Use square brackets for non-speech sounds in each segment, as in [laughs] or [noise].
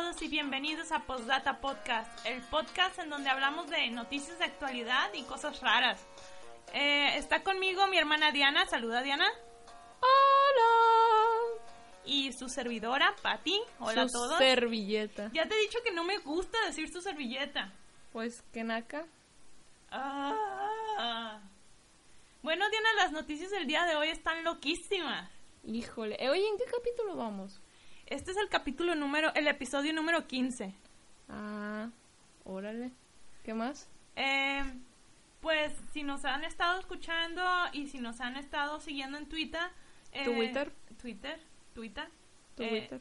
todos y bienvenidos a Postdata Podcast, el podcast en donde hablamos de noticias de actualidad y cosas raras. Eh, está conmigo mi hermana Diana, saluda Diana. Hola. Y su servidora, Patti. Hola Su a todos. servilleta. Ya te he dicho que no me gusta decir su servilleta. Pues que naca. Ah. Bueno, Diana, las noticias del día de hoy están loquísimas. Híjole. Eh, oye, ¿en qué capítulo vamos? Este es el capítulo número, el episodio número 15. Ah, órale. ¿Qué más? Eh, pues si nos han estado escuchando y si nos han estado siguiendo en Twitter, eh, Twitter. Twitter, Twitter, eh, Twitter.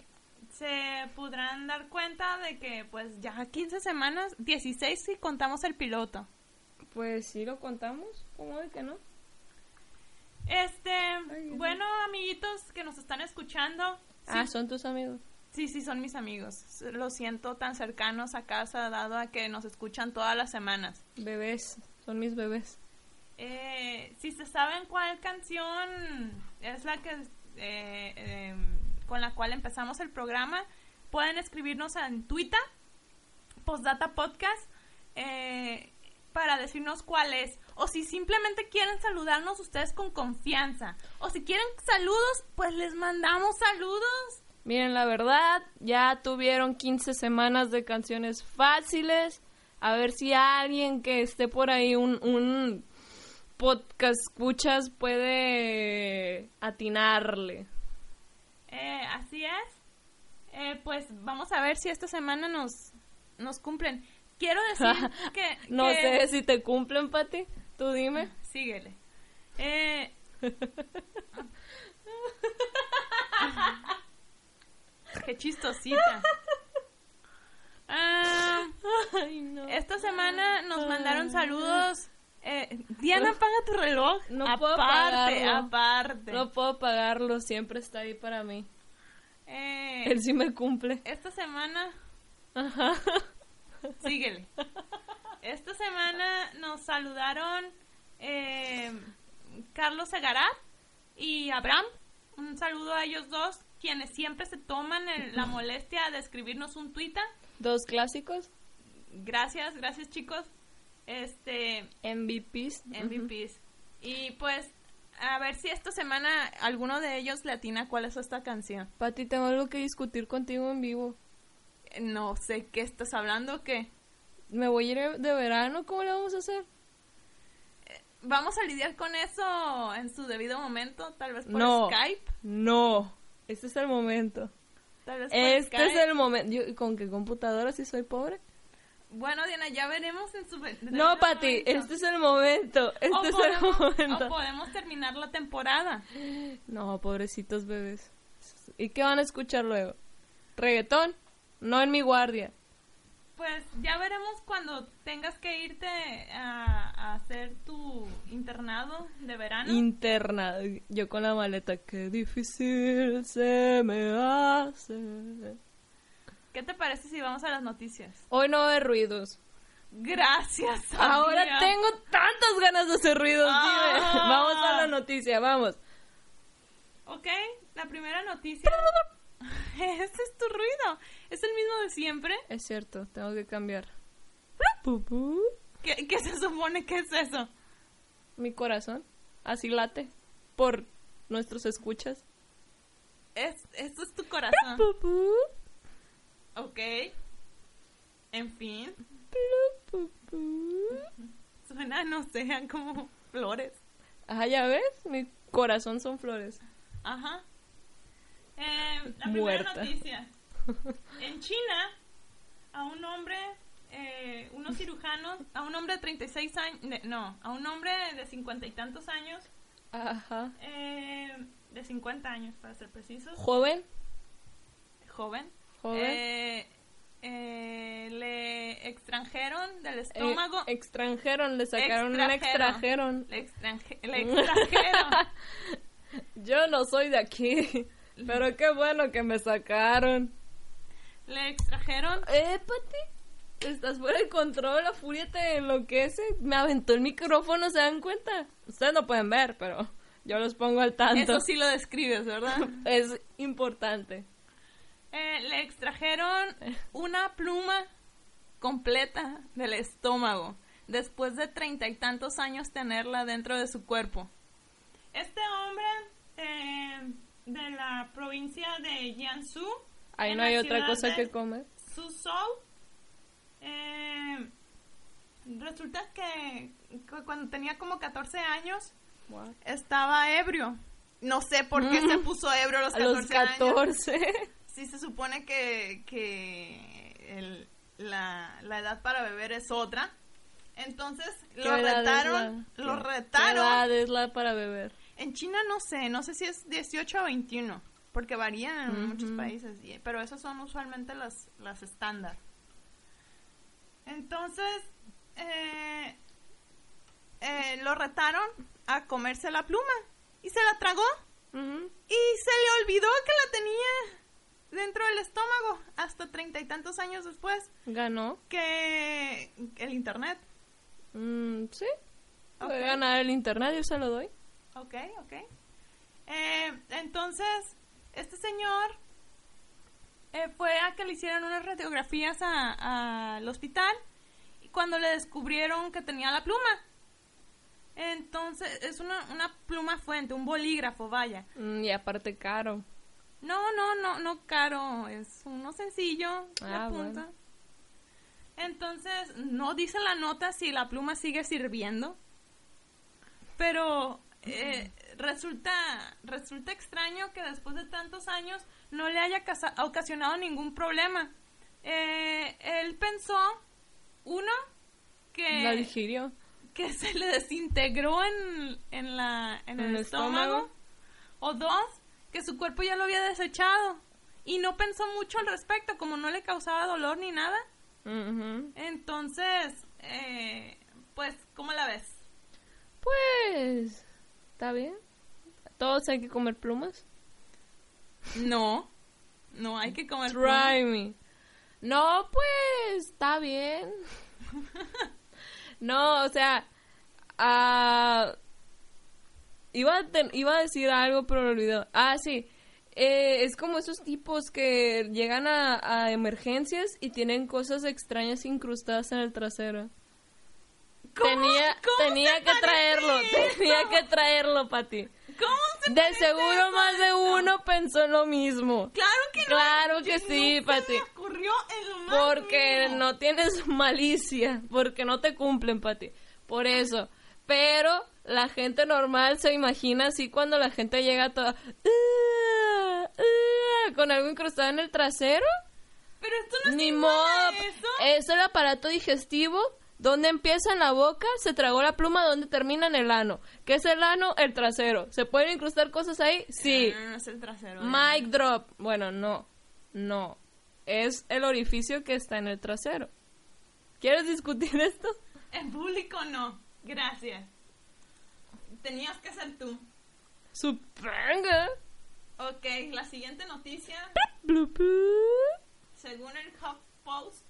se podrán dar cuenta de que pues ya 15 semanas, 16 si contamos el piloto. Pues sí lo contamos. ¿Cómo de que no? Este, bueno, amiguitos que nos están escuchando, Ah, son tus amigos. sí, sí son mis amigos. Los siento tan cercanos a casa dado a que nos escuchan todas las semanas. Bebés. Son mis bebés. Eh, si se saben cuál canción es la que eh, eh, con la cual empezamos el programa, pueden escribirnos en Twitter, Postdata Podcast, eh, para decirnos cuál es. O si simplemente quieren saludarnos ustedes con confianza. O si quieren saludos, pues les mandamos saludos. Miren, la verdad, ya tuvieron 15 semanas de canciones fáciles. A ver si alguien que esté por ahí, un, un podcast escuchas, puede atinarle. Eh, así es. Eh, pues vamos a ver si esta semana nos, nos cumplen. Quiero decir [laughs] que... No que- sé si te cumplen, Pati. Tú dime. Síguele. Eh, [laughs] qué chistosita. Ah, Ay, no. esta semana nos mandaron saludos. Eh, Diana, apaga tu reloj. No puedo aparte, apagarlo. aparte. No puedo pagarlo, siempre está ahí para mí. Eh, Él sí me cumple. esta semana, Ajá. síguele. [laughs] Esta semana nos saludaron eh, Carlos Segarat y Abraham. Un saludo a ellos dos, quienes siempre se toman el- la [laughs] molestia de escribirnos un Twitter. Dos clásicos. Gracias, gracias chicos. Este, MVPs. MVPs. Y pues, a ver si esta semana alguno de ellos le atina cuál es esta canción. Pati, tengo algo que discutir contigo en vivo. No sé qué estás hablando, ¿qué? Me voy a ir de verano, ¿cómo le vamos a hacer? Vamos a lidiar con eso en su debido momento, tal vez por No. Skype. No. Este es el momento. Tal vez por Este es el momento. Yo, ¿Con qué computadora si soy pobre? Bueno, Diana, ya veremos en su No, Pati, momento. este es el momento. Este o es podemos, el o momento. podemos terminar la temporada. No, pobrecitos bebés. ¿Y qué van a escuchar luego? ¿Reggaetón? No en mi guardia. Pues ya veremos cuando tengas que irte a, a hacer tu internado de verano. Interna. Yo con la maleta. Qué difícil se me hace. ¿Qué te parece si vamos a las noticias? Hoy no hay ruidos. Gracias. Ahora amiga. tengo tantas ganas de hacer ruidos. Ah. Vamos a la noticia, vamos. Ok, la primera noticia. [laughs] Ese es tu ruido. Es el mismo de siempre. Es cierto, tengo que cambiar. ¿Qué, qué se supone que es eso? Mi corazón. Así late. Por nuestros escuchas. Es, eso es tu corazón. Ok. En fin. Suena, no sé, como flores. Ajá, ya ves, mi corazón son flores. Ajá. Eh, la primera Muerta. noticia. [laughs] En China, a un hombre, eh, unos cirujanos, a un hombre de 36 años, no, a un hombre de 50 y tantos años, Ajá. eh, de 50 años para ser precisos, Joven, joven, joven. eh, eh, le extranjeron del estómago, extranjeron, le sacaron un Extrajeron. le, extranje- le extrajeron, [laughs] Yo no soy de aquí. Pero qué bueno que me sacaron. le extrajeron Eh, Pati, estás fuera de control, la furia te enloquece. Me aventó el micrófono, ¿se dan cuenta? Ustedes no pueden ver, pero yo los pongo al tanto. Eso sí lo describes, ¿verdad? [laughs] Es importante. Eh, le extrajeron [laughs] una pluma completa del estómago después de treinta y tantos años tenerla dentro de su cuerpo. Este hombre eh, de la provincia de Jiangsu. Ahí no hay otra cosa que comer. Suzhou, eh, resulta que cu- cuando tenía como 14 años estaba ebrio. No sé por qué se puso ebrio a los [laughs] A 14, los 14. años. Sí, se supone que, que el- la, la edad para beber es otra. Entonces ¿Qué lo retaron, la- lo qué- ¿Qué retaron. edad es la para beber? En China no sé, no sé si es 18 o 21, porque varían en muchos países, pero esos son usualmente las, las estándar. Entonces, eh, eh, lo retaron a comerse la pluma y se la tragó y se le olvidó que la tenía dentro del estómago hasta treinta y tantos años después ¿Ganó? que el internet. Mm, sí. Voy Ok. a ganar el internet, yo se lo doy. Ok, ok. Eh, entonces, este señor eh, fue a que le hicieran unas radiografías al hospital y cuando le descubrieron que tenía la pluma. Entonces, es una, una pluma fuente, un bolígrafo, vaya. Mm, y aparte caro. No, no, no, no caro, es uno sencillo, Ah, punta. bueno. Entonces, no dice la nota si la pluma sigue sirviendo, pero eh, resulta, resulta extraño que después de tantos años no le haya ocasionado ningún problema. Eh, él pensó, uno, que La digirió. que se le desintegró en, en, la, en ¿En el el estómago. estómago? O dos, que su cuerpo ya lo había desechado. Y no pensó mucho al respecto, como no le causaba dolor ni nada. Entonces, eh, pues, ¿cómo la ves? Pues, ¿está bien? ¿Todos hay que comer plumas? No, no hay que comer Try me. No, pues, está bien. no, o sea, ah, iba, a ten- iba a decir algo, pero lo olvidó. Ah, sí. Eh, es como esos tipos que llegan a, a emergencias y tienen cosas extrañas incrustadas en el trasero. ¿Cómo- tenía cómo tenía se que traerlo, tenía que traerlo, Pati. ¿Cómo se De seguro eso más de uno pensó lo mismo. Claro que no. Claro que sí, Pati. me ocurrió Porque no tienes [laughs] malicia, porque no te cumplen, Pati. Por eso. Pero la gente normal se imagina así cuando la gente llega toda "Ah, ah", con algo incrustado en el trasero. Pero esto no Ni es modo. de eso. Es el aparato digestivo. Donde empieza en la boca, se tragó la pluma, donde termina en el ano. ¿Qué es el ano? El trasero. ¿Se pueden incrustar cosas ahí? Sí. No, no, no es el trasero. Mic drop. Bueno, no. No. Es el orificio que está en el trasero. ¿Quieres discutir [laughs] esto? En público no. Gracias. Tenías que ser tú. Supongo. Ok, la siguiente noticia, [laughs] según el HuffPost,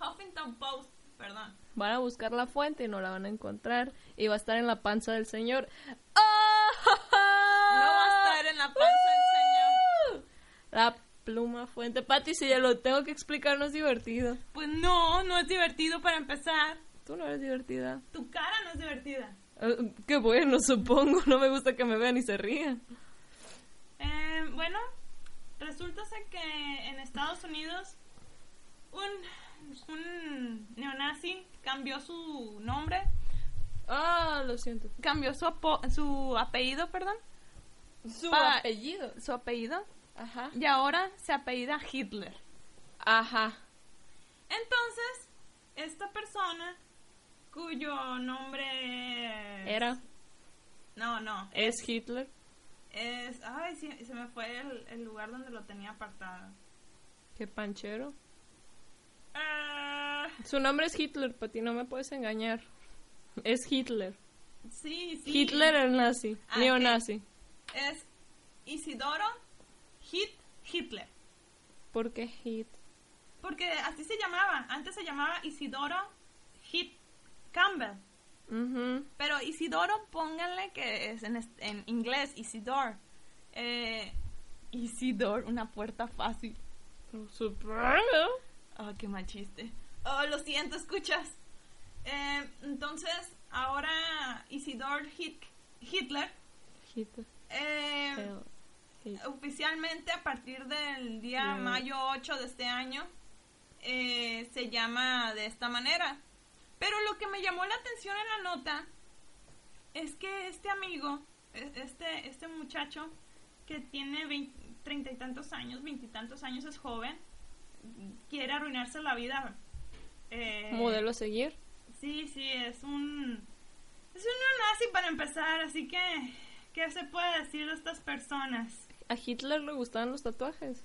Huffington Post, perdón. Van a buscar la fuente y no la van a encontrar. Y va a estar en la panza del señor. ¡Oh! No va a estar en la panza del señor. La pluma fuente. Pati, si ya lo tengo que explicar, no es divertido. Pues no, no es divertido para empezar. Tú no eres divertida. Tu cara no es divertida. Eh, qué bueno, [laughs] supongo. No me gusta que me vean y se rían. Eh, bueno, resulta que en Estados Unidos un, un neonazi cambió su nombre, Ah, lo siento. cambió su, apo- su apellido, perdón, Su apellido. su apellido, Ajá. y ahora se apellida Hitler. Ajá. Entonces, esta persona cuyo nombre es- Era. No, no, Es Hitler. es... Ay, sí, se me fue el, el lugar donde lo tenía apartado. Qué panchero. Ah, Su nombre es Hitler, Pati, no me puedes engañar. Es Hitler. sí, sí. Hitler el nazi. Ah, neonazi. Es Isidoro Hit Hitler. ¿Por qué Hit? Porque así se llamaba. Antes se llamaba Isidoro Hit Campbell. Pero Isidoro, pónganle que es en, inglés, Isidore. Eh, Isidore, una puerta fácil. Supongo. Oh, qué mal chiste. Oh, lo siento, escuchas. Eh, entonces, ahora Isidore Hit- Hitler, Hit- eh, oficialmente a partir del día mayo 8 de este año, eh, se llama de esta manera. Pero lo que me llamó la atención en la nota es que este amigo, e- este, este muchacho que tiene treinta y tantos años, veintitantos años, es joven, quiere arruinarse la vida. Eh, Modelo a seguir. Sí, sí, es un... Es un nazi para empezar, así que... ¿Qué se puede decir de estas personas? A Hitler le gustaban los tatuajes.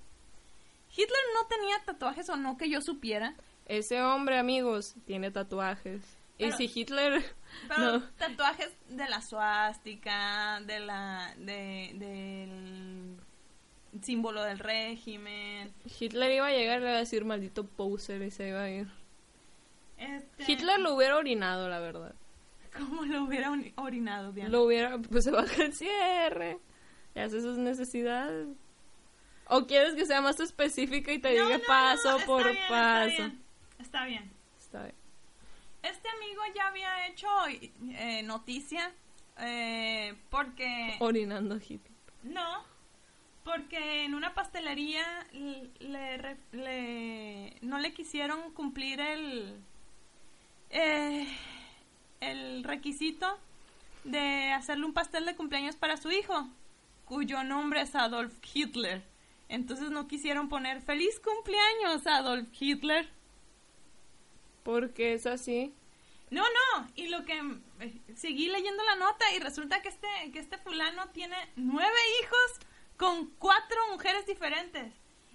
Hitler no tenía tatuajes o no que yo supiera. Ese hombre, amigos, tiene tatuajes. Pero- y si Hitler... [laughs] Pero no. tatuajes de la suástica, de la... De, del símbolo del régimen. Hitler iba a llegar y le iba a decir maldito poser y se iba a ir. Este, Hitler lo hubiera orinado, la verdad. [laughs] ¿Cómo lo hubiera ori- orinado, Diana? Lo hubiera... Pues se baja el cierre. Y hace sus necesidades. ¿O quieres que sea más específica y te No, diga no, paso no, está por bien, paso? Está bien. Está bien. Está bien. Este amigo ya había hecho eh, noticia eh, porque... Orinando a Hitler. No, porque en una pastelería le- no le quisieron cumplir el eh, el requisito de hacerle un pastel de cumpleaños para su hijo, cuyo nombre es Adolf Hitler. Entonces no quisieron poner feliz cumpleaños Adolf Hitler. Porque es así. No, no, y lo que eh, seguí leyendo la nota y resulta que este que este fulano tiene nueve hijos con cuatro mujeres diferentes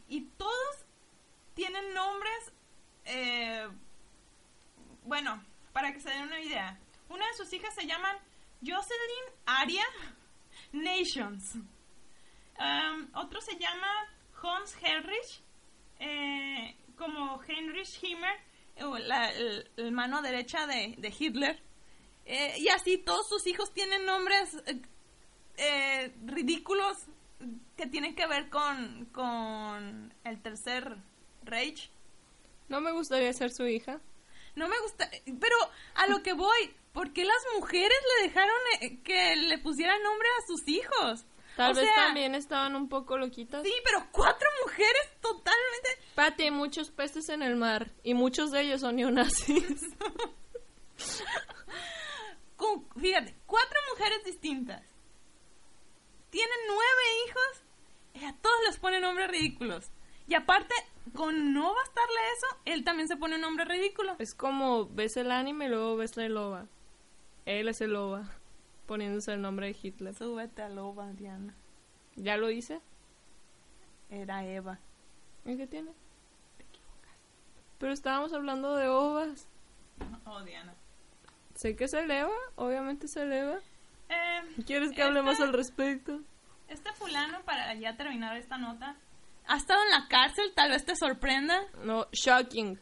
y todos tienen nombres, eh, bueno, para que se den una idea, una de sus hijas se llaman Jocelyn Aria Nations, otro se llama Hans Heinrich, eh, como Heinrich Himmler, o la el, mano derecha de, Hitler. Eh, y así todos sus hijos tienen nombres eh, eh, ridículos que tienen que ver con, con el tercer Reich. No me gustaría ser su hija. No me gusta, pero a lo que voy, ¿por qué las mujeres le dejaron eh, que le pusieran nombre a sus hijos? Tal O vez sea, también estaban un poco loquitas. Sí, pero cuatro mujeres totalmente... Pati, hay muchos peces en el mar y muchos de ellos son neonazis. [laughs] con, fíjate, cuatro mujeres distintas. Tienen nueve hijos y a todos les pone nombres ridículos. Y aparte, con no bastarle eso, él también se pone un nombre ridículo. es como ves el anime y luego ves la loba. Él es el loba, poniéndose el nombre de Hitler. Súbete a loba, Diana. ¿Ya lo hice? Era Eva. ¿Y qué tiene? Pero estábamos hablando de ovas. Oh, Diana. Sé que se eleva, obviamente se eleva. Eh, ¿Quieres que hablemos este- al respecto? Este fulano, para ya terminar esta nota, ha estado en la cárcel, tal vez te sorprenda. No, shocking.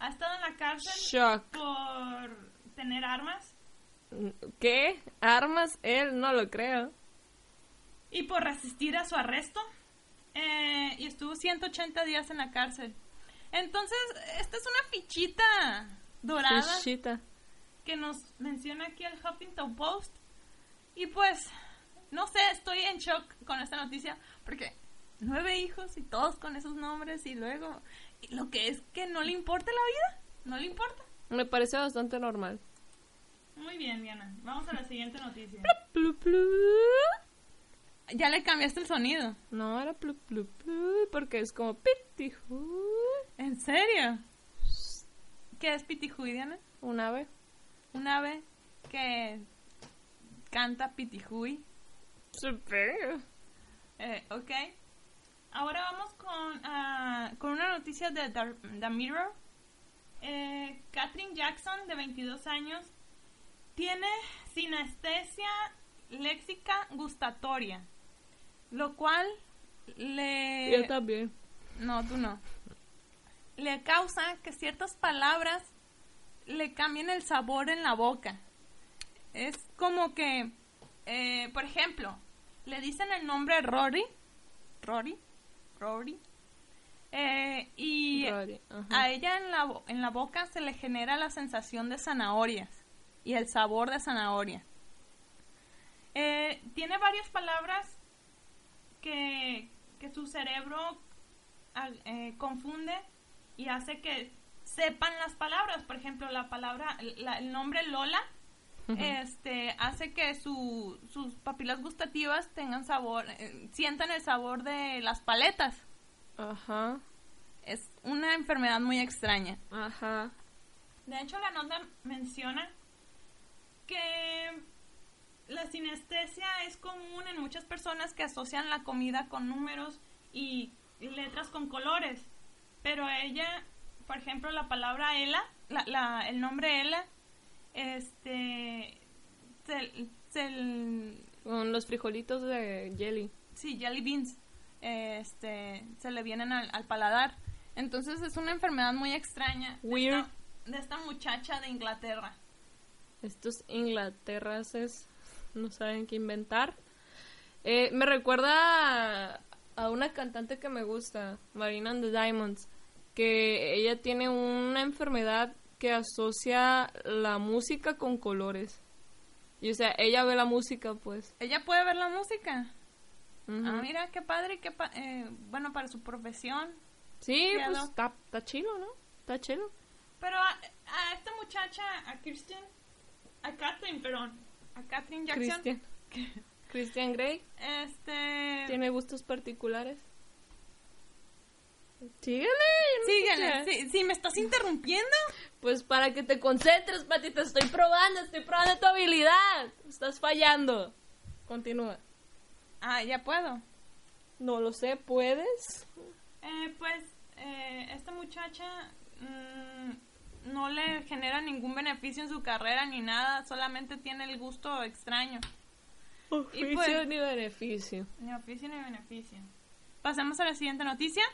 Ha estado en la cárcel Shock. por tener armas ¿Qué? ¿Armas? Él no lo creo. y por resistir a su arresto. Eh, y estuvo 180 días en la cárcel. Entonces, esta es una fichita dorada Fichita. que nos menciona aquí el Huffington Post. Y pues, no sé, estoy en shock con esta noticia porque nueve hijos y todos con esos nombres y luego y lo que es que no le importa la vida, no le importa. Me parece bastante normal. Muy bien, Diana. Vamos a la siguiente noticia. Plu, plu. Ya le cambiaste el sonido. No, era plu, plu, plu, porque es como pitijú. ¿En serio? ¿Qué es Pitijuy, Diana? Un ave. Un ave que canta Pitijuy. Super. Eh, ok. Ahora vamos con, ah, con una noticia de The, The Mirror. Eh, Catherine Jackson, de 22 años, tiene sinestesia léxica gustatoria, lo cual le... Yo también. No, tú no. Le causa que ciertas palabras le cambien el sabor en la boca. Es como que, eh, por ejemplo, le dicen el nombre Rory Rory. Rory. Eh, y Rory, a ella en la, en la boca se le genera la sensación de zanahorias y el sabor de zanahoria. Eh, tiene varias palabras que, que su cerebro eh, confunde y hace que sepan las palabras. Por ejemplo, la palabra, la- el nombre Lola, este, hace que su- sus papilas gustativas tengan sabor, eh, sientan el sabor de las paletas. Ajá. Es una enfermedad muy extraña. Ajá. De hecho, la nota menciona que la sinestesia es común en muchas personas que asocian la comida con números y letras con colores. Pero ella, por ejemplo, la palabra Ela, la, la- el nombre Ela, este, se- Con los frijolitos de jelly. sí, jelly beans, este, se le vienen al, al paladar. Entonces es una enfermedad muy extraña de Weird. esta, de esta muchacha de Inglaterra. Estos inglaterrases no saben qué inventar. Eh, me recuerda a, a una cantante que me gusta, Marina and the Diamonds, que ella tiene una enfermedad que asocia la música con colores. Y o sea, ella ve la música, pues. Ella puede ver la música. Ah, mira, qué padre, qué pa- eh, bueno, para su profesión. sí, pues está, está chido, ¿no? Está chido. Pero a, a esta muchacha, a Kirsten, a Catherine, perdón, a Catherine Jackson, Christian. Christian Grey este... tiene gustos particulares. Síguele. Síguele, escuché. sí, sí, ¿me estás interrumpiendo? Pues para que te concentres, Pati, te estoy probando, estoy probando tu habilidad. Estás fallando. Continúa. Ah, ya puedo. No lo sé, ¿puedes? Eh, pues, eh, esta muchacha mm, no le genera ningún beneficio en su carrera ni nada, solamente tiene el gusto extraño. Oficio pues- ni beneficio. Ni oficio ni beneficio. Pasemos a la siguiente noticia.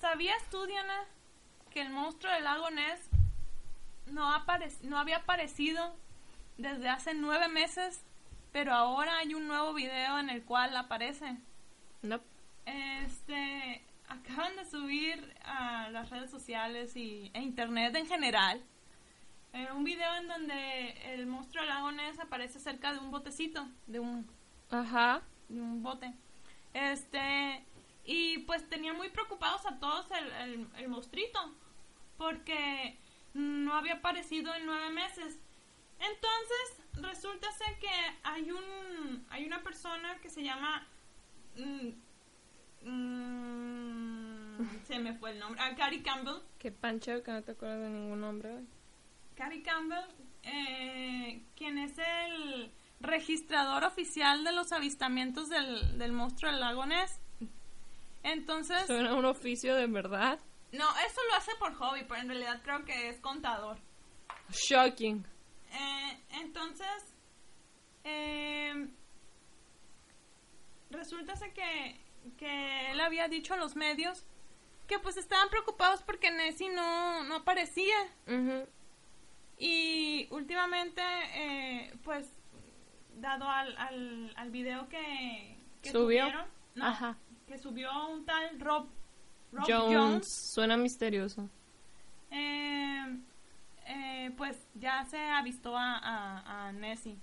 ¿Sabías tú, Diana, que el monstruo del lago Ness no, no había aparecido desde hace nueve meses, pero ahora hay un nuevo video en el cual aparece? No. Este, acaban de subir a las redes sociales y, e internet en general eh, un video en donde el monstruo del lago Ness aparece cerca de un botecito, de un Ajá. de un bote. Este, y pues tenía muy preocupados a todos el, el, el monstruito, porque no había aparecido en nueve meses. Entonces, resulta ser que hay un, hay una persona que se llama, mm, mm, se me fue el nombre, ah, Gary Campbell, Qué pancho que no te acuerdas de ningún nombre. hoy. Gary Campbell, eh, quien es el registrador oficial de los avistamientos del, del monstruo del lago Ness. Entonces, Suena un oficio de verdad. no, eso lo hace por hobby, pero en realidad creo que es contador. Shocking. Eh, entonces, eh, resulta que, que él había dicho a los medios que pues estaban preocupados porque Nessie no, no aparecía. Y últimamente, eh, pues, dado al, al, al video que, que ¿Subió? subieron, no, Ajá. que subió un tal Rob, Rob Jones. Jones, Suena misterioso. eh, eh, pues ya se avistó a, a, a Nessie.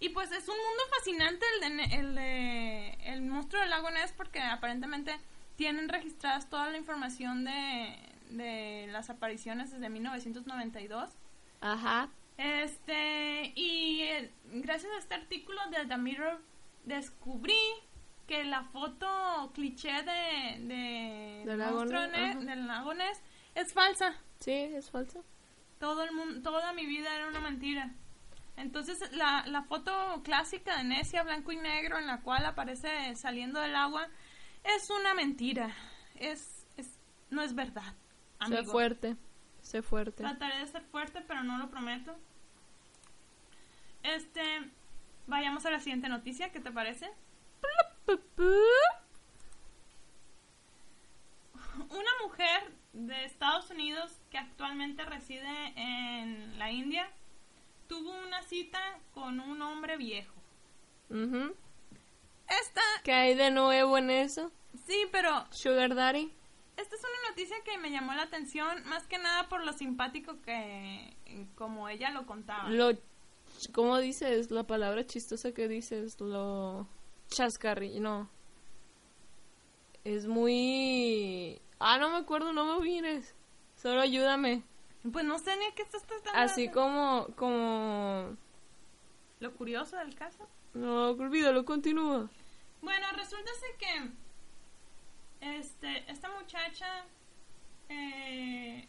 Y pues es un mundo fascinante el de, el de el monstruo del lago Ness porque aparentemente tienen registradas toda la información de, de las apariciones desde 1992. Ajá. Este, y eh, gracias a este artículo de The Mirror descubrí que la foto cliché de, de Del lago Ne- del lago Ness es falsa. Sí, es falso. Todo el mundo, toda mi vida era una mentira. Entonces, la, la foto clásica de Nessia blanco y negro en la cual aparece saliendo del agua es una mentira. Es, es no es verdad. Sé amigo. fuerte. Sé fuerte. Trataré de ser fuerte, pero no lo prometo. Este, vayamos a la siguiente noticia, ¿qué te parece? Una mujer de Estados Unidos que actualmente reside en la India tuvo una cita con un hombre viejo. Esta, ¿Qué hay de nuevo en eso? sí, pero Sugar Daddy. esta es una noticia que me llamó la atención, más que nada por lo simpático que, como ella lo contaba. Lo, ¿cómo dices? La palabra chistosa que dices, lo chascarri, no. Es muy... Ah, no me acuerdo, no me mires. Solo ayúdame. Pues no sé ni qué estás tratando. Así como, como... Lo curioso del caso. No, olvídalo, continúa. Bueno, resulta que este, esta muchacha eh,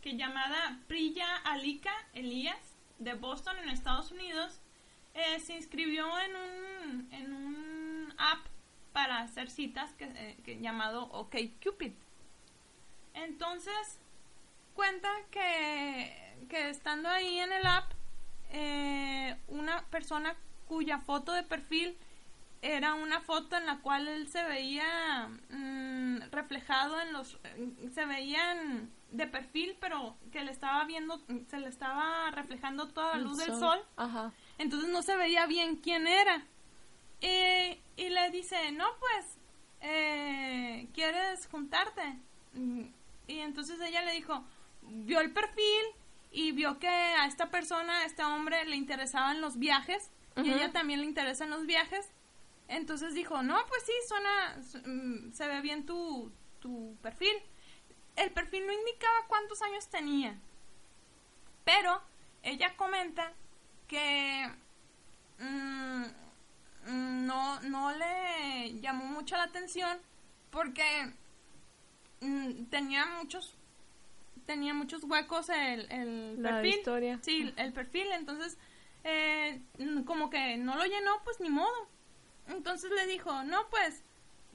que llamada Priya Alika Elías de Boston en Estados Unidos eh, se inscribió en un, en un app para hacer citas que, eh, llamado OkCupid. Entonces cuenta que, que estando ahí en el app eh, una persona cuya foto de perfil era una foto en la cual él se veía mm, reflejado en los se veían de perfil pero que le estaba viendo se le estaba reflejando toda la luz del sol. Ajá. entonces no se veía bien quién era. Eh, y le dice no pues eh, quieres juntarte y entonces ella le dijo vio el perfil y vio que a esta persona a este hombre le interesaban los viajes y ella también le interesan los viajes. Entonces dijo, no, pues sí, suena, su- mm, se ve bien tu, tu perfil. El perfil no indicaba cuántos años tenía. Pero ella comenta que mm, mm, no, no le llamó mucho la atención porque mm, tenía muchos tenía muchos huecos el, el La perfil. historia. Sí, el perfil, entonces eh, como que no lo llenó, pues ni modo. Entonces le dijo, no, pues,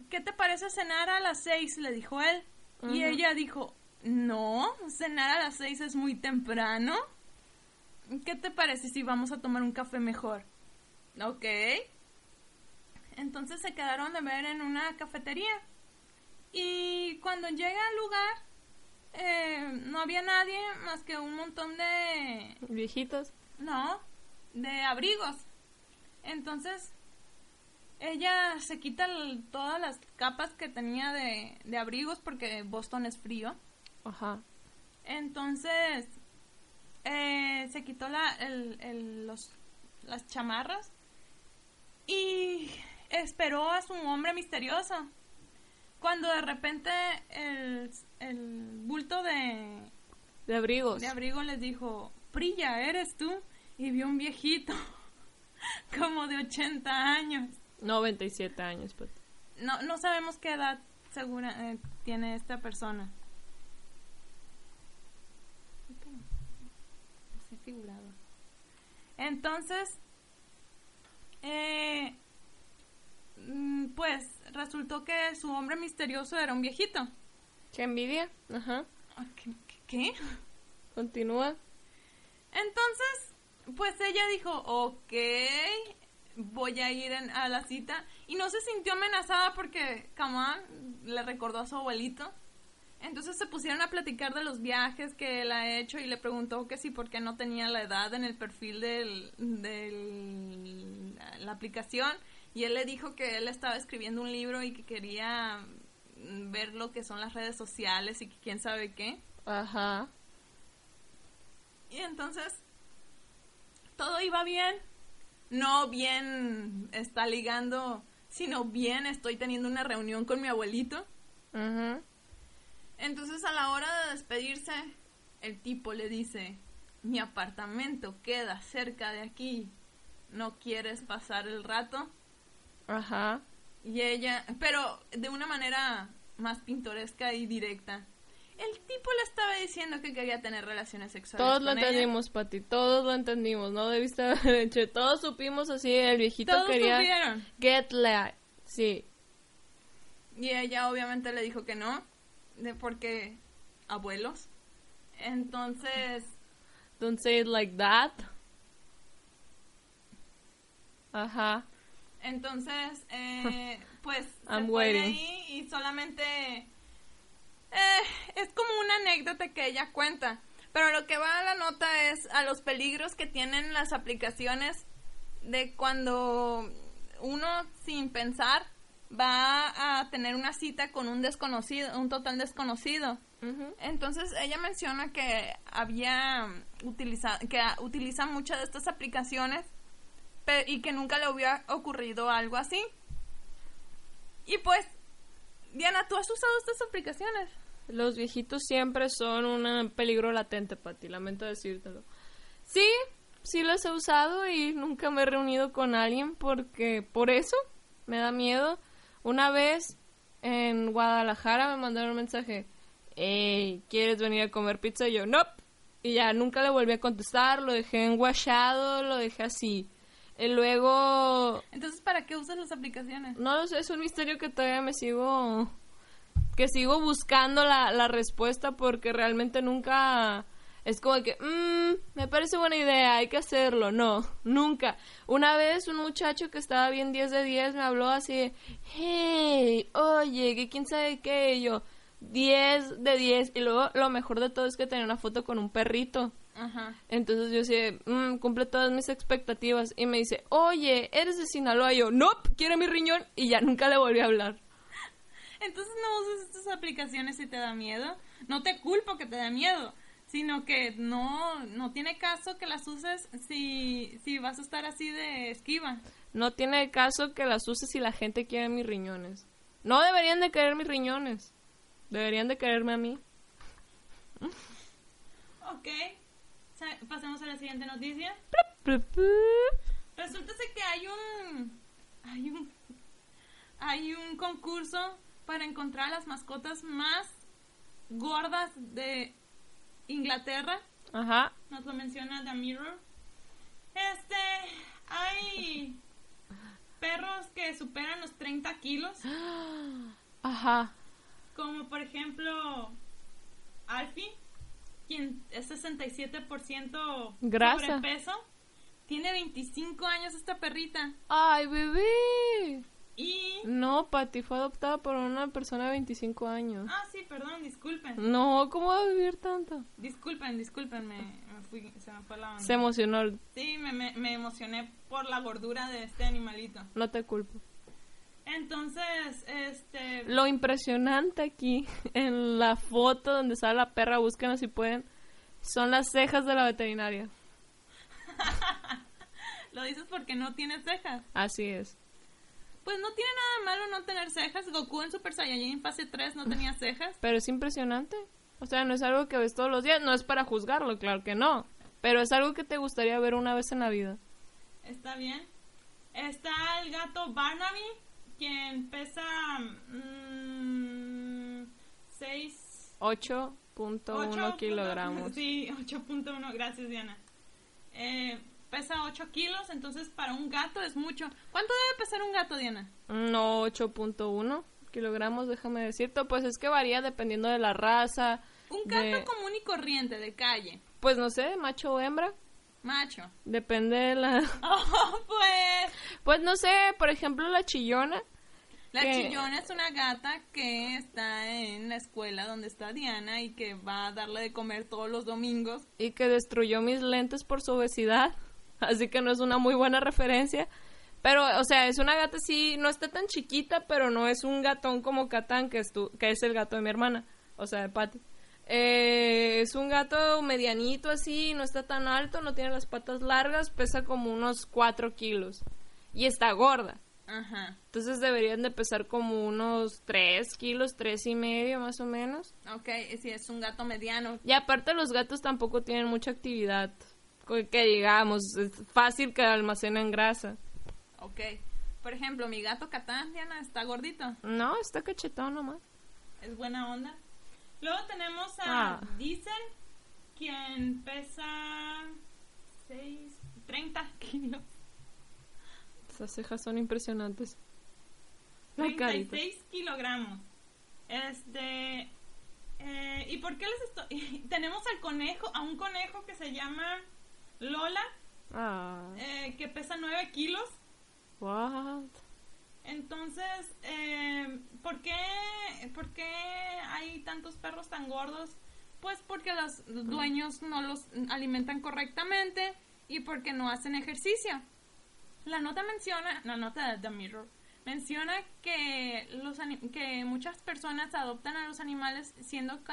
¿qué te parece cenar a las seis? Le dijo él. Y ella dijo, no, cenar a las seis es muy temprano. ¿Qué te parece si vamos a tomar un café mejor? Ok. Entonces se quedaron de ver en una cafetería. Y cuando llega al lugar, eh, no había nadie más que un montón de... Viejitos. No, de abrigos. Entonces, ella se quita el- todas las capas que tenía de, de abrigos porque Boston es frío. Ajá. Entonces, eh, se quitó la, el, el- los, las chamarras y esperó a su hombre misterioso. Cuando de repente el, el bulto de, De abrigos. de abrigo les dijo, Prilla, ¿eres tú? Y vio un viejito, [laughs] como de 80 años. 97 años, pues. No, no sabemos qué edad segura eh, tiene esta persona. Entonces, eh, mm, pues resultó que su hombre misterioso era un viejito. ¿Qué envidia? Ajá. Ah, ¿Qué? qué- qué? Continúa. Entonces, pues ella dijo, ok, voy a ir en- a la cita. Y no se sintió amenazada porque, on, le recordó a su abuelito. Entonces se pusieron a platicar de los viajes que él ha hecho y le preguntó que si por qué no tenía la edad en el perfil del la, la aplicación. Y él le dijo que él estaba escribiendo un libro y que quería mm, ver lo que son las redes sociales y que quién sabe qué. Ajá. Y entonces todo iba bien. No bien está ligando, sino bien estoy teniendo una reunión con mi abuelito. Ajá. Entonces a la hora de despedirse, el tipo le dice, mi apartamento queda cerca de aquí. ¿No quieres pasar el rato? Ajá. Y ella, pero de una manera más pintoresca y directa. El tipo le estaba diciendo que quería tener relaciones sexuales. Todos lo con ella. entendimos, Pati. Todos lo entendimos. No debiste [laughs] haber hecho. Todos supimos así. El viejito Todos quería. supieron. Get laid. Sí. Y ella obviamente le dijo que no, de porque abuelos. Entonces, Don't say it like that. Ajá. entonces, eh, [laughs] pues se I'm fue de waiting. ahí y solamente eh, es como una anécdota que ella cuenta. Pero lo que va a la nota es a los peligros que tienen las aplicaciones de cuando uno sin pensar va a tener una cita con un desconocido, un total desconocido. Entonces ella menciona que había utilizado, que utiliza muchas de estas aplicaciones y que nunca le hubiera ocurrido algo así. Y pues, Diana, ¿tú has usado estas aplicaciones? Los viejitos siempre son un peligro latente para lamento decírtelo. Sí, sí los he usado y nunca me he reunido con alguien porque por eso me da miedo. Una vez en Guadalajara me mandaron un mensaje, hey, ¿quieres venir a comer pizza? Y yo, no. Y ya nunca le volví a contestar, lo dejé enguachado, lo dejé así. Y luego... Entonces, ¿para qué usas las aplicaciones? No lo sé, es un misterio que todavía me sigo... Que sigo buscando la, la respuesta porque realmente nunca... Es como que, mmm, me parece buena idea, hay que hacerlo. No, nunca. Una vez un muchacho que estaba bien 10 de 10 me habló así, hey, oye, que quién sabe qué. Y yo, 10 de 10. Y luego lo mejor de todo es que tenía una foto con un perrito. Ajá. Entonces yo decía, mmm, cumple todas mis expectativas. Y me dice, oye, eres de Sinaloa. Y yo, nope, quiere mi riñón. Y ya nunca le volví a hablar. Entonces no uses estas aplicaciones si te da miedo. No te culpo que te da miedo. Sino que no, no tiene caso que las uses si, si vas a estar así de esquiva. No tiene caso que las uses si la gente quiere mis riñones. No deberían de querer mis riñones. Deberían de quererme a mí. Ok. Pasemos a la siguiente noticia. Resulta que hay un. Hay un. Hay un concurso para encontrar las mascotas más gordas de Inglaterra. Ajá. Nos lo menciona The Mirror. Este. Hay perros que superan los 30 kilos. [gasps] Ajá. Como por ejemplo, Alfie, es 67% Grasa. sobrepeso. Tiene 25 años esta perrita. ¡Ay, bebé! Y... No, Pati fue adoptada por una persona de 25 años. Ah, sí, perdón, disculpen. No, ¿cómo va a vivir tanto? Disculpen, disculpen, me, fui, se me fue la Se emocionó. Sí, me, me, me emocioné por la gordura de este animalito. No te culpo. Entonces, este... Lo impresionante aquí, [laughs] en la foto donde sale la perra, búsquenos si pueden, son las cejas de la veterinaria. [laughs] ¿Lo dices porque no tiene cejas? Así es. Pues no tiene nada malo no tener cejas. Goku en Super Saiyajin fase 3 no tenía [laughs] cejas. Pero es impresionante. O sea, no es algo que ves todos los días. No es para juzgarlo, claro que no. Pero es algo que te gustaría ver una vez en la vida. Está bien. Está el gato Barnaby, quien pesa 6... 8.1 kilogramos. [laughs] Sí, 8.1, gracias Diana. Eh, pesa 8 kilos, entonces para un gato es mucho. ¿Cuánto debe pesar un gato, Diana? No, 8.1 kilogramos, déjame decirte. Pues es que varía dependiendo de la raza. Un gato común y corriente, de calle. Pues no sé, macho o hembra. Macho. Depende de la... [laughs] Oh, pues... Pues no sé, por ejemplo, la chillona. La chillona es una gata que está en la escuela donde está Diana y que va a darle de comer todos los domingos. Y que destruyó mis lentes por su obesidad. [laughs] Así que no es una muy buena referencia. Pero, o sea, es una gata sí, no está tan chiquita, pero no es un gatón como Catán, que es, tu, que es el gato de mi hermana. O sea, de Patty. Eh, es un gato medianito así, no está tan alto, no tiene las patas largas, pesa como unos 4 kilos. Y está gorda. Ajá. Entonces deberían de pesar como unos 3 kilos, tres y medio más o menos. Ok, sí, es un gato mediano. Y aparte los gatos tampoco tienen mucha actividad. Que digamos, es fácil que almacenen grasa. Ok. Por ejemplo, mi gato Catán, Diana, ¿está gordito? No, está cachetón nomás. Es buena onda. Luego tenemos a ah. Diesel, quien pesa 6, 30 kilos. Esas cejas son impresionantes. 36 kilogramos. Este. Eh, ¿Y por qué les estoy.? [laughs] tenemos al conejo, a un conejo que se llama Lola, ah. eh, que pesa 9 kilos. What? Entonces, eh, ¿por, qué, ¿por qué hay tantos perros tan gordos? Pues porque los dueños no los alimentan correctamente y porque no hacen ejercicio. la nota menciona, la nota de The Mirror, menciona que, los que muchas personas adoptan a los animales siendo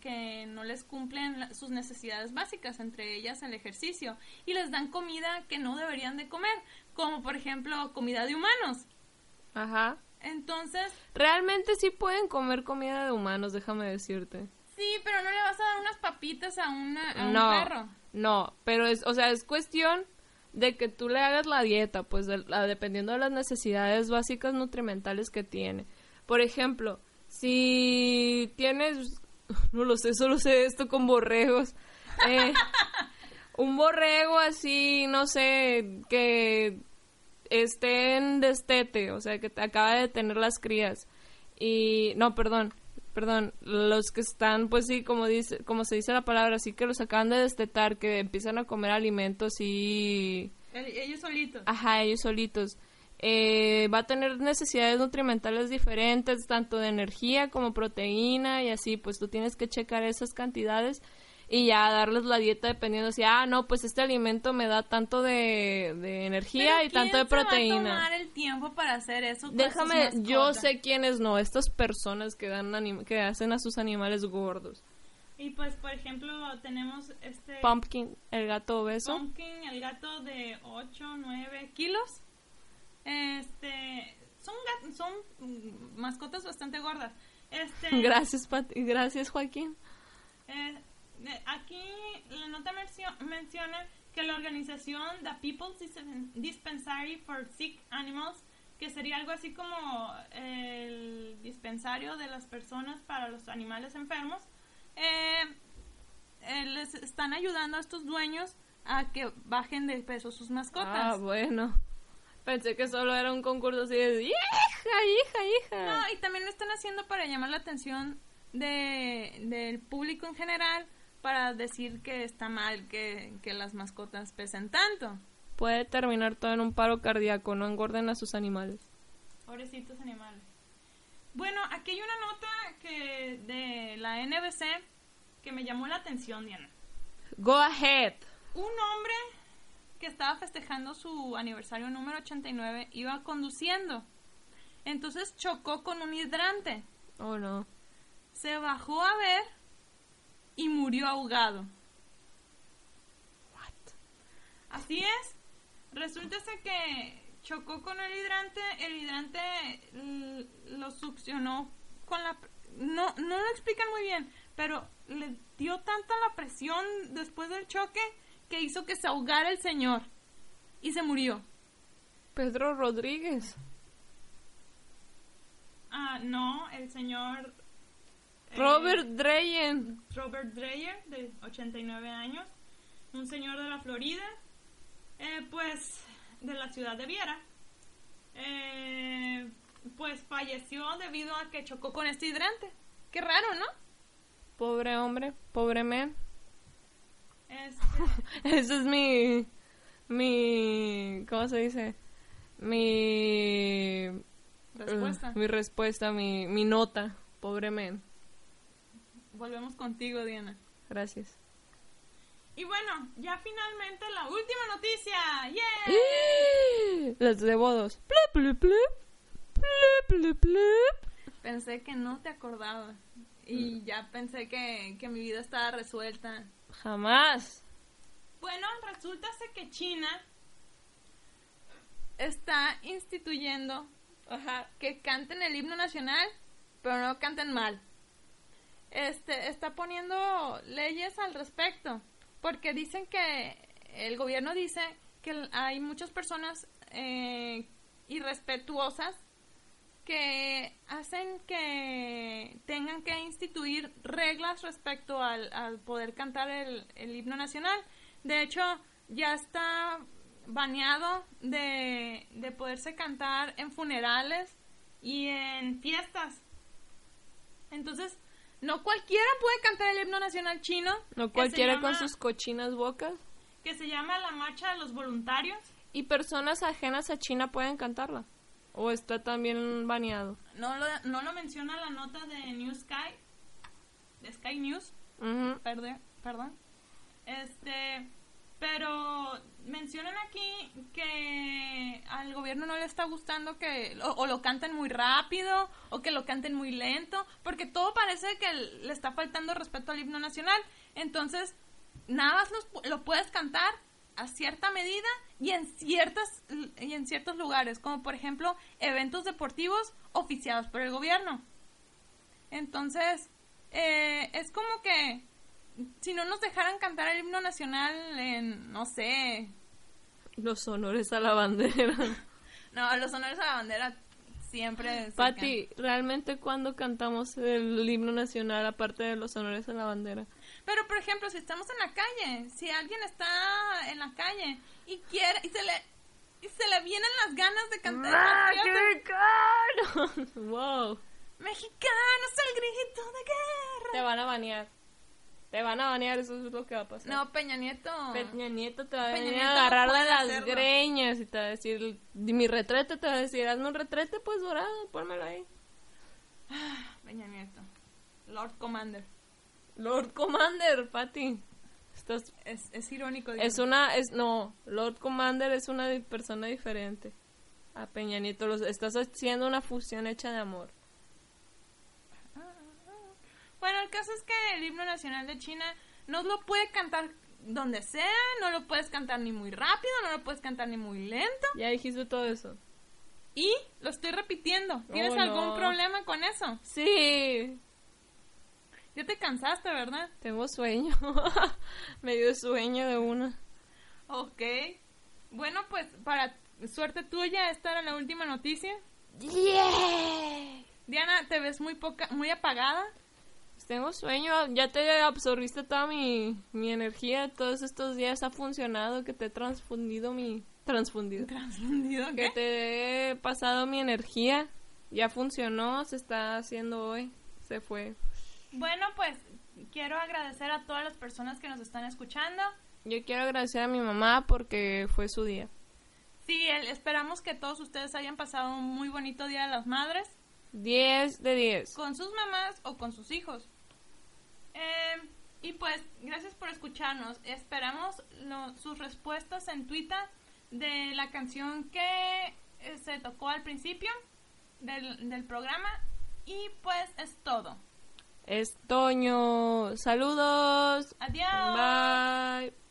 que no les cumplen sus necesidades básicas, entre ellas el ejercicio, y les dan comida que no deberían de comer, como por ejemplo comida de humanos. Ajá. Entonces, Realmente sí pueden comer comida de humanos, déjame decirte. sí, pero no le vas a dar unas papitas a, una, a un no, perro. no, pero es, o sea, es cuestión de que tú le hagas la dieta, pues de- la- dependiendo de las necesidades básicas nutrimentales que tiene. Por ejemplo, si tienes, [laughs] no lo sé, solo sé esto con borregos. Eh, [laughs] un borrego así, no sé, que esté en destete, o sea, que te acaba de tener las crías. Y, no, perdón, perdón, los que están, pues sí, como dice, como se dice la palabra, así que los acaban de destetar, que empiezan a comer alimentos y, El- ellos solitos. ajá, ellos solitos. Eh, va a tener necesidades nutrimentales diferentes, tanto de energía como proteína y así, pues tú tienes que checar esas cantidades y ya darles la dieta dependiendo si, ah, no, pues este alimento me da tanto de, de energía Pero y tanto de ¿quién se va a proteína. tomar el tiempo para hacer eso Déjame, yo sé quiénes no, estas personas que dan anim- que hacen a sus animales gordos. Y pues, por ejemplo, tenemos este Pumpkin, el gato obeso. Pumpkin, el gato de 8, 9 kilos. Este, son, son mascotas bastante gordas. Este, [laughs] Gracias, Pati, gracias, Joaquín. eh, aquí la nota mencio- menciona que la organización The People's Dis- Dispensary for Sick Animals, que sería algo así como el dispensario de las personas para los animales enfermos, eh, eh, les están ayudando a estos dueños a que bajen de peso sus Ah, mascotas. bueno. Pensé que solo era un concurso así de hija, hija, hija. No, y también lo están haciendo para llamar la atención de, del público en general para decir que está mal que, que las mascotas pesen tanto. Puede terminar todo en un paro cardíaco, no engorden a sus animales. Pobrecitos animales. Bueno, aquí hay una nota que de la NBC que me llamó la atención, Diana. Go ahead. Un hombre que estaba festejando su aniversario número 89 iba conduciendo. Entonces chocó con un hidrante. Oh, no. Se bajó a ver y murió ahogado. What? Así es. Resulta ser que chocó con el hidrante, el hidrante l- lo succionó con la... No, no lo explican muy bien, pero le dio tanta la presión después del choque que hizo que se ahogara el señor y se murió. Pedro Rodríguez. Ah, no, el señor... eh, Robert Dreyen. Robert Dreyer, de 89 años, un señor de la Florida, eh, pues de la ciudad de Viera, eh, pues falleció debido a que chocó con este hidrante. Qué raro, ¿no? Pobre hombre, pobre men. Este, [laughs] Ese es mi. Mi. ¿Cómo se dice? Mi. respuesta. uh, mi respuesta, mi, mi nota. Pobre men. Volvemos contigo, Diana. Gracias. Y bueno, ya finalmente la última noticia. ¡Yeah! Las de bodos. Plup, plup, plup. Pensé que no te acordabas. Y ya pensé que, que mi vida estaba resuelta. Jamás. Bueno, resulta que China está instituyendo Ajá. que canten el himno nacional, pero no canten mal. Este está poniendo leyes al respecto, porque dicen que el gobierno dice que hay muchas personas eh, irrespetuosas que hacen que tengan que instituir reglas respecto al, al poder cantar el, el himno nacional. De hecho, ya está baneado de, de poderse cantar en funerales y en fiestas. Entonces, no cualquiera puede cantar el himno nacional chino. No cualquiera con sus cochinas bocas. Que se llama la Marcha de los Voluntarios. Y personas ajenas a China pueden cantarla. O está también baneado. No lo, no lo menciona la nota de New Sky, de Sky News, perdón, perdón. Este, pero mencionan aquí que al gobierno no le está gustando que o, o lo canten muy rápido o que lo canten muy lento, porque todo parece que le está faltando respeto al himno nacional. Entonces, nada más los- lo puedes cantar a cierta medida y en ciertas y en ciertos lugares, como por ejemplo eventos deportivos oficiados por el gobierno. Entonces, eh, es como que si no nos dejaran cantar el himno nacional en, no sé, Los honores a la bandera. [laughs] no, los honores a la bandera siempre... se Pati, ¿realmente cuando cantamos el himno nacional aparte de los honores a la bandera? Pero, por ejemplo, si estamos en la calle, si alguien está en la calle y quiere, y se le, y se le vienen las ganas de cantar ¡Mexicano! [laughs] ¡Wow! mexicanos el grito de guerra. Te van a banear. Te van a banear, eso es lo que va a pasar. No, Peña Nieto. Peña Nieto te va a venir no agarrar de las hacerlo. greñas y te va a decir, mi retrete te va a decir, hazme un retrete pues dorado, pónmelo ahí. [sighs] Peña Nieto. Lord Commander. Lord Commander, Pati. Estás, Es, es irónico. es una, es, no, Lord Commander es una persona diferente a Peña Nieto. Los, estás haciendo una fusión hecha de amor. Bueno, el caso es que el himno nacional de China no lo puede cantar donde sea, no lo puedes cantar ni muy rápido, no lo puedes cantar ni muy lento. Ya dijiste todo eso. Y lo estoy repitiendo. ¿Tienes Oh, algún problema con eso? Sí, Ya te cansaste, ¿verdad? tengo sueño. [laughs] Me dio sueño de una. Ok. Bueno, pues para suerte tuya, esta era la última noticia. Yeah. Diana, te ves muy poca, muy apagada. Pues tengo sueño, ya te absorbiste toda mi, mi energía, todos estos días ha funcionado, que te he transfundido mi... Transfundido. Transfundido, Que ¿qué? te he pasado mi energía, ya funcionó, se está haciendo hoy, se fue. Bueno, pues quiero agradecer a todas las personas que nos están escuchando. Yo quiero agradecer a mi mamá porque fue su día. Sí, esperamos que todos ustedes hayan pasado un muy bonito Día de las Madres 10 de 10. con sus mamás o con sus hijos. Eh, y pues, gracias por escucharnos. Esperamos lo- sus respuestas en Twitter de la canción que eh, se tocó al principio del, del programa. Y pues es todo. Es Toño. Saludos. Adiós. Bye.